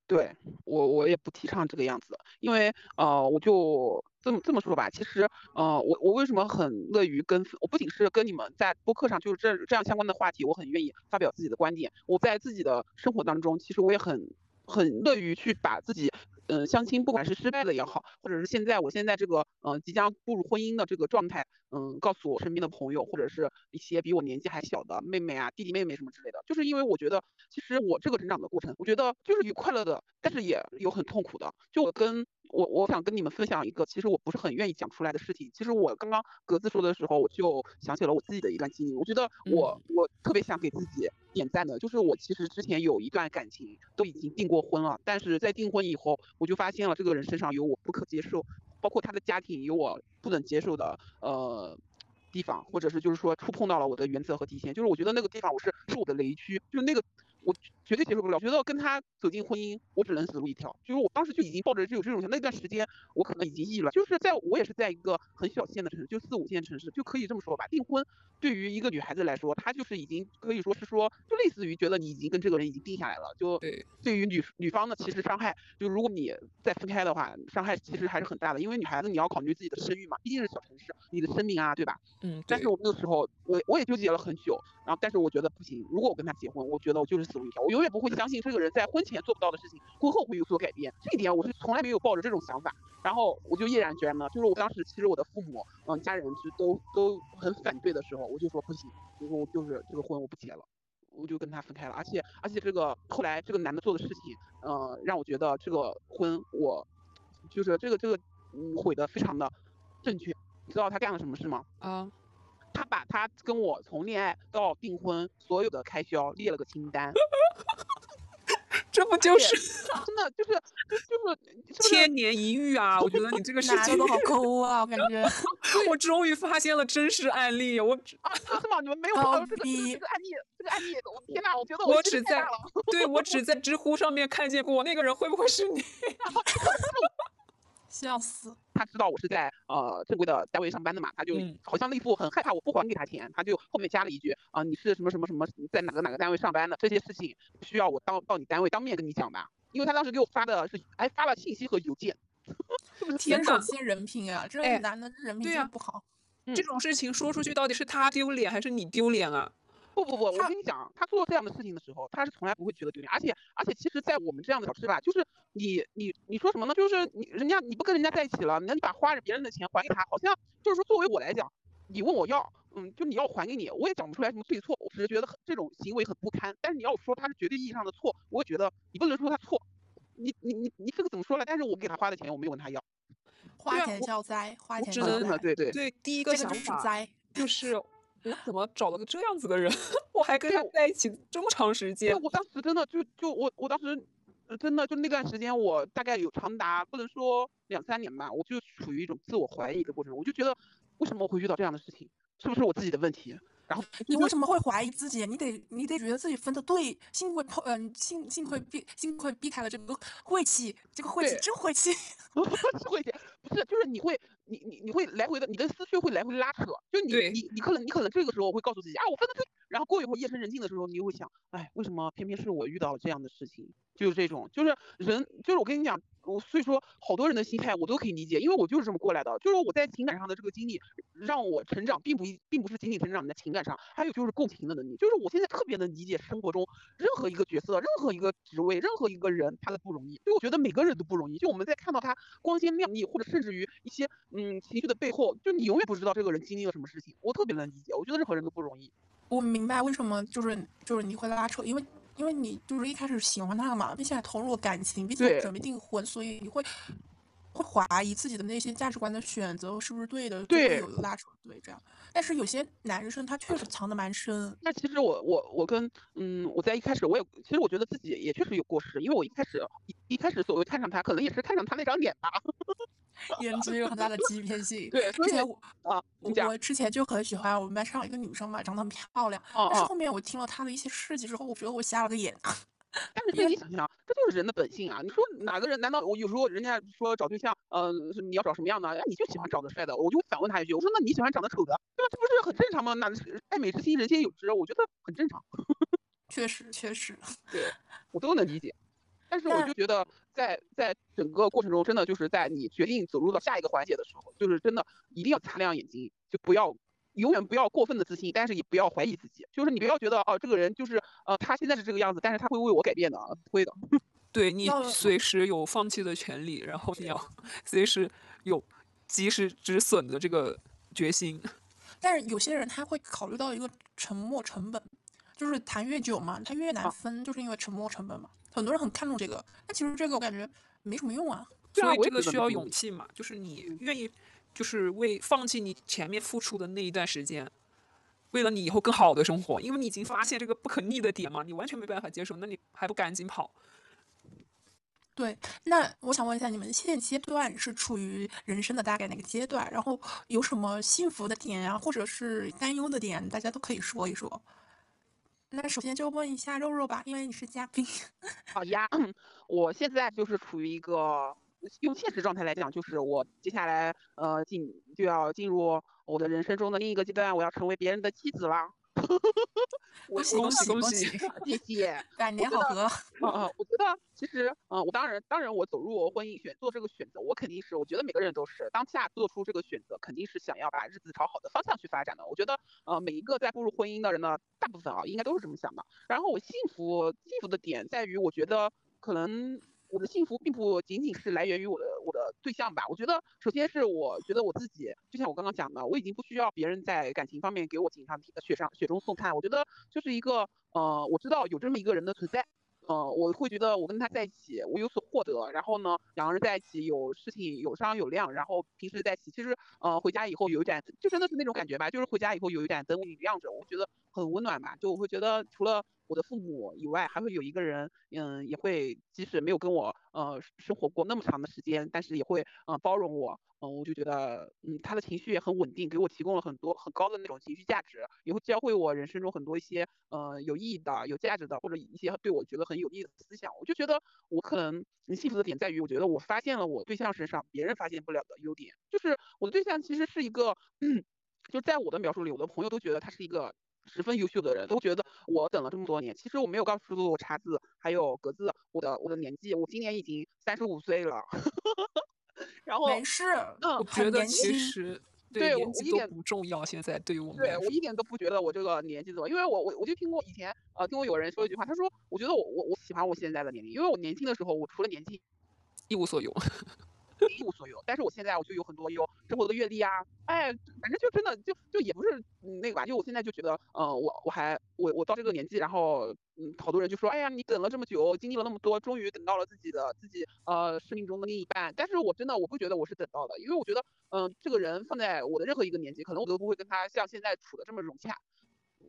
对我我也不提倡这个样子，因为呃我就这么这么说吧，其实呃我我为什么很乐于跟我不仅是跟你们在播客上就是这这样相关的话题，我很愿意发表自己的观点。我在自己的生活当中，其实我也很很乐于去把自己。嗯，相亲不管是失败的也好，或者是现在我现在这个嗯即将步入婚姻的这个状态，嗯，告诉我身边的朋友或者是一些比我年纪还小的妹妹啊、弟弟妹妹什么之类的，就是因为我觉得其实我这个成长的过程，我觉得就是有快乐的，但是也有很痛苦的。就我跟我我想跟你们分享一个，其实我不是很愿意讲出来的事情。其实我刚刚格子说的时候，我就想起了我自己的一段经历。我觉得我我特别想给自己点赞的，就是我其实之前有一段感情都已经订过婚了，但是在订婚以后，我就发现了这个人身上有我不可接受，包括他的家庭有我不能接受的呃地方，或者是就是说触碰到了我的原则和底线，就是我觉得那个地方我是是我的雷区，就是那个。我绝对接受不了，我觉得跟他走进婚姻，我只能死路一条。就是我当时就已经抱着这种这种想，那段时间我可能已经抑郁了。就是在我也是在一个很小县的城市，就四五线城市，就可以这么说吧。订婚对于一个女孩子来说，她就是已经可以说是说，就类似于觉得你已经跟这个人已经定下来了。就对于女女方的其实伤害，就如果你再分开的话，伤害其实还是很大的。因为女孩子你要考虑自己的生育嘛，毕竟是小城市，你的生命啊，对吧？嗯。但是我那个时候，我我也纠结了很久，然后但是我觉得不行，如果我跟他结婚，我觉得我就是死我永远不会。相信这个人在婚前做不到的事情，婚后会有所改变。这一点我是从来没有抱着这种想法，然后我就毅然决然的，就是我当时其实我的父母，嗯，家人是都都很反对的时候，我就说不行，我说我就是这个婚我不结了，我就跟他分开了。而且而且这个后来这个男的做的事情，嗯，让我觉得这个婚我就是这个这个嗯毁的非常的正确。你知道他干了什么事吗？啊，他把他跟我从恋爱到订婚所有的开销列了个清单。这不就是真的就是 就是千年一遇啊！我觉得你这个事情都好抠啊，我感觉。我终于发现了真实案例，我啊，是吗？你们没有看到这个这个案例？这个案例，我天哪！我觉得我只在对我只在知乎上面看见过那个人，会不会是你？笑死！他知道我是在呃正规的单位上班的嘛，他就好像那副很害怕我不还给他钱，他就后面加了一句啊，你是什么什么什么，在哪个哪个单位上班的？这些事情需要我到到你单位当面跟你讲吧？因为他当时给我发的是还发了信息和邮件，是不是天手欠人品啊？这个男的人品真不好。这种事情说出去到底是他丢脸还是你丢脸啊？不不不，我跟你讲，他做这样的事情的时候，他是从来不会觉得丢脸，而且而且，其实，在我们这样的小吃吧，就是你你你说什么呢？就是你人家你不跟人家在一起了，那你把花着别人的钱还给他，好像就是说，作为我来讲，你问我要，嗯，就你要还给你，我也讲不出来什么对错，我只是觉得这种行为很不堪。但是你要说他是绝对意义上的错，我觉得你不能说他错，你你你你这个怎么说呢？但是我给他花的钱，我没有问他要，花钱消灾，花钱消灾，对对对，第一个想法就是。我怎么找了个这样子的人？我还跟他在一起这么长时间。我当时真的就就我我当时，真的就那段时间，我大概有长达不能说两三年吧，我就处于一种自我怀疑的过程。我就觉得，为什么我会遇到这样的事情？是不是我自己的问题？然后你为什么会怀疑自己？你得你得觉得自己分的对，幸亏嗯幸幸亏避幸亏避开了这个晦气，这个晦气真晦气，晦气不是就是你会你你你会来回的，你的思绪会来回拉扯，就你你你可能你可能这个时候会告诉自己啊，我分的对，然后过一会儿夜深人静的时候，你又会想，哎，为什么偏偏是我遇到了这样的事情？就是这种，就是人，就是我跟你讲。我所以说，好多人的心态我都可以理解，因为我就是这么过来的。就是我在情感上的这个经历，让我成长，并不，并不是仅仅成长在情感上，还有就是共情的能力。就是我现在特别能理解生活中任何一个角色、任何一个职位、任何一个人他的不容易。所以我觉得每个人都不容易。就我们在看到他光鲜亮丽，或者甚至于一些嗯情绪的背后，就你永远不知道这个人经历了什么事情。我特别能理解，我觉得任何人都不容易。我明白为什么就是就是你会拉扯，因为。因为你就是一开始喜欢他嘛，并且投入了感情，并且准备订婚，所以你会会怀疑自己的那些价值观的选择是不是对的，对，有拉扯，对这样。但是有些男生他确实藏的蛮深。那其实我我我跟嗯，我在一开始我也其实我觉得自己也确实有过失，因为我一开始一一开始所谓看上他，可能也是看上他那张脸吧。颜值有很大的欺骗性。对，之前我啊，我之前就很喜欢我们班上一个女生嘛，长得很漂亮。但是后面我听了她的一些事迹之后，我觉得我瞎了个眼。但是你想想，这就是人的本性啊！你说哪个人？难道我有时候人家说找对象，嗯，你要找什么样的？哎，你就喜欢长得帅的，我就反问他一句，我说那你喜欢长得丑的，对吧？这不是很正常吗？那爱美之心，人皆有之，我觉得很正常。确实，确实，对我都能理解。但是我就觉得，在在整个过程中，真的就是在你决定走入到下一个环节的时候，就是真的一定要擦亮眼睛，就不要永远不要过分的自信，但是也不要怀疑自己。就是你不要觉得哦，这个人就是呃，他现在是这个样子，但是他会为我改变的，不会的。对你随时有放弃的权利，然后你要随时有及时止损的这个决心。但是有些人他会考虑到一个沉没成本，就是谈越久嘛，他越难分，就是因为沉没成本嘛。很多人很看重这个，但其实这个我感觉没什么用啊。所以这个需要勇气嘛，就是你愿意，就是为放弃你前面付出的那一段时间，为了你以后更好的生活，因为你已经发现这个不可逆的点嘛，你完全没办法接受，那你还不赶紧跑？对，那我想问一下，你们现阶段是处于人生的大概哪个阶段？然后有什么幸福的点呀，或者是担忧的点，大家都可以说一说。那首先就问一下肉肉吧，因为你是嘉宾。好呀，我现在就是处于一个用现实状态来讲，就是我接下来呃进就要进入我的人生中的另一个阶段，我要成为别人的妻子啦。恭喜恭喜恭喜！谢谢，百年好合。嗯嗯，我觉得其实，嗯，我当然当然，我走入婚姻选做这个选择，我肯定是，我觉得每个人都是当下做出这个选择，肯定是想要把日子朝好的方向去发展的。我觉得，呃，每一个在步入婚姻的人呢，大部分啊，应该都是这么想的。然后我幸福幸福的点在于，我觉得可能。我的幸福并不仅仅是来源于我的我的对象吧，我觉得首先是我觉得我自己，就像我刚刚讲的，我已经不需要别人在感情方面给我锦上添雪上雪中送炭，我觉得就是一个呃，我知道有这么一个人的存在，呃，我会觉得我跟他在一起，我有所获得，然后呢，两个人在一起有事情有商有量，然后平时在一起，其实呃回家以后有一盏，就真的是那种感觉吧，就是回家以后有一盏灯亮着，我觉得很温暖吧，就我会觉得除了。我的父母以外，还会有一个人，嗯，也会即使没有跟我呃生活过那么长的时间，但是也会嗯包容我，嗯，我就觉得嗯他的情绪也很稳定，给我提供了很多很高的那种情绪价值，也会教会我人生中很多一些呃有意义的、有价值的，或者一些对我觉得很有利的思想。我就觉得我可能幸福的点在于，我觉得我发现了我对象身上别人发现不了的优点，就是我的对象其实是一个，就在我的描述里，我的朋友都觉得他是一个。十分优秀的人都觉得我等了这么多年，其实我没有告诉我查字还有格子我的我的年纪，我今年已经三十五岁了。然后没事，嗯，我觉得其实对我一点不重要。现在对于我们，对我一点都不觉得我这个年纪怎么，因为我我我就听过以前呃听过有人说一句话，他说我觉得我我我喜欢我现在的年龄，因为我年轻的时候我除了年纪一无所有。一无所有，但是我现在我就有很多有生活的阅历啊，哎，反正就真的就就也不是那个吧，就我现在就觉得，嗯，我我还我我到这个年纪，然后嗯，好多人就说，哎呀，你等了这么久，经历了那么多，终于等到了自己的自己呃生命中的另一半，但是我真的我不觉得我是等到的，因为我觉得，嗯，这个人放在我的任何一个年纪，可能我都不会跟他像现在处的这么融洽，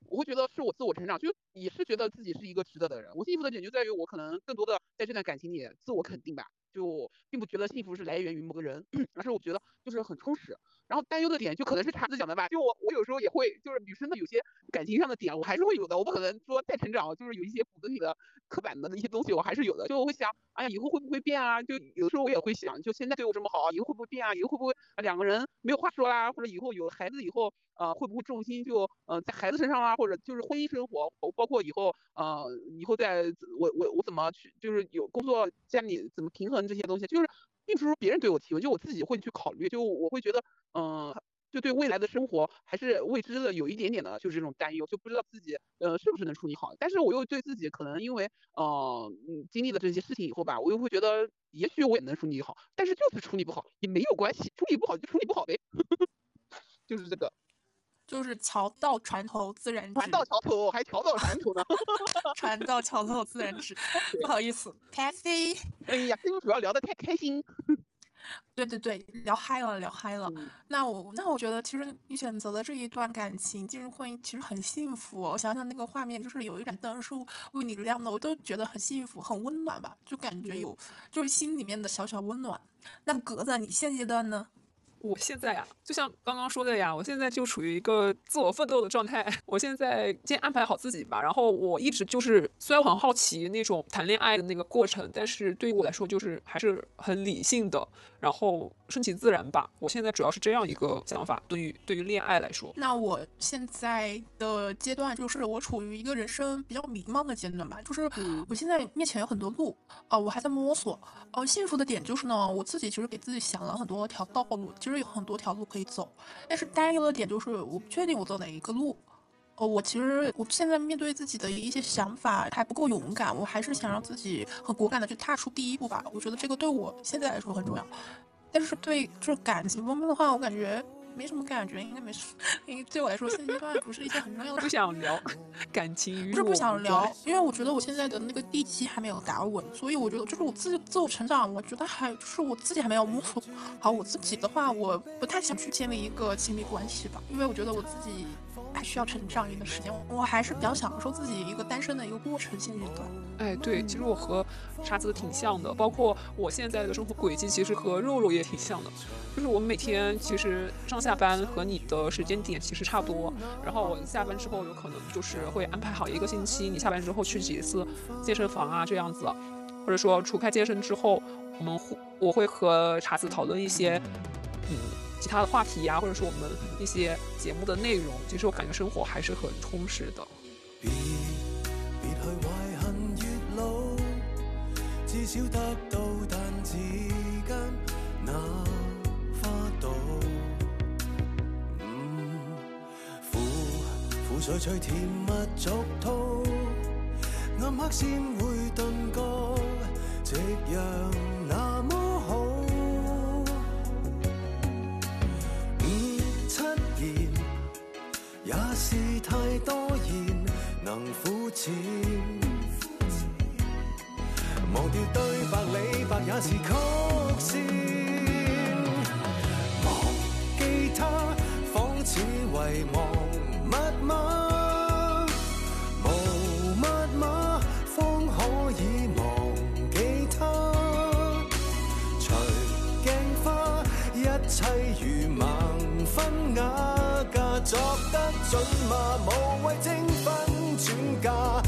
我会觉得是我自我成长，就也是觉得自己是一个值得的人。我幸福的点就在于我可能更多的在这段感情里自我肯定吧。就并不觉得幸福是来源于某个人，而是我觉得就是很充实。然后担忧的点就可能是叉子讲的吧，就我我有时候也会，就是女生的有些感情上的点，我还是会有的。我不可能说再成长，就是有一些骨子里的刻板的一些东西，我还是有的。就我会想，哎呀，以后会不会变啊？就有的时候我也会想，就现在对我这么好，以后会不会变啊？以后会不会两个人没有话说啦？或者以后有孩子以后，呃，会不会重心就呃在孩子身上啊？或者就是婚姻生活，包括以后呃以后在我我我怎么去，就是有工作家里怎么平衡这些东西，就是。并不是说别人对我提问，就我自己会去考虑，就我会觉得，嗯，就对未来的生活还是未知的，有一点点的，就是这种担忧，就不知道自己，呃，是不是能处理好。但是我又对自己可能因为，呃，经历了这些事情以后吧，我又会觉得，也许我也能处理好，但是就是处理不好也没有关系，处理不好就处理不好呗，就是这个。就是桥到船头自然直，船到桥头还桥到船头呢 船到桥头自然直。不好意思，Cathy。哎呀，今天主要聊得太开心。对对对，聊嗨了，聊嗨了。那我那我觉得，其实你选择的这一段感情进入婚姻，其实很幸福。我想想那个画面，就是有一盏灯是为你亮的，我都觉得很幸福，很温暖吧，就感觉有就是心里面的小小温暖。那格子，你现阶段呢？我现在呀，就像刚刚说的呀，我现在就处于一个自我奋斗的状态。我现在先安排好自己吧，然后我一直就是，虽然我很好奇那种谈恋爱的那个过程，但是对于我来说，就是还是很理性的。然后顺其自然吧，我现在主要是这样一个想法。对于对于恋爱来说，那我现在的阶段就是我处于一个人生比较迷茫的阶段吧，就是我现在面前有很多路，呃，我还在摸索。呃，幸福的点就是呢，我自己其实给自己想了很多条道路，其实有很多条路可以走。但是担忧的点就是我不确定我走哪一个路。呃，我其实我现在面对自己的一些想法还不够勇敢，我还是想让自己很果敢的去踏出第一步吧。我觉得这个对我现在来说很重要，但是对就是感情方面的话，我感觉。没什么感觉，应该没事。因为对我来说，现阶段不是一件很重要的。不想聊感情，不是不想聊，因为我觉得我现在的那个地基还没有打稳，所以我觉得就是我自己自我成长，我觉得还就是我自己还没有摸索好。我自己的话，我不太想去建立一个亲密关系吧，因为我觉得我自己还需要成长一段时间。我还是比较享受自己一个单身的一个过程现阶段。哎，对，其实我和叉子挺像的，包括我现在的生活轨迹，其实和肉肉也挺像的。就是我们每天其实上下班和你的时间点其实差不多，然后我下班之后有可能就是会安排好一个星期，你下班之后去几次健身房啊这样子，或者说除开健身之后，我们我会和茶子讨论一些嗯其他的话题呀，或者是我们一些节目的内容，其实我感觉生活还是很充实的。至少得到，但之间那花朵，苦苦水水甜蜜俗套，暗黑先会顿觉，夕阳那么好。也是太多言，能肤浅。忘掉对白，李白也是曲线。忘记他，仿似遗忘作得准吗？无谓精分转嫁，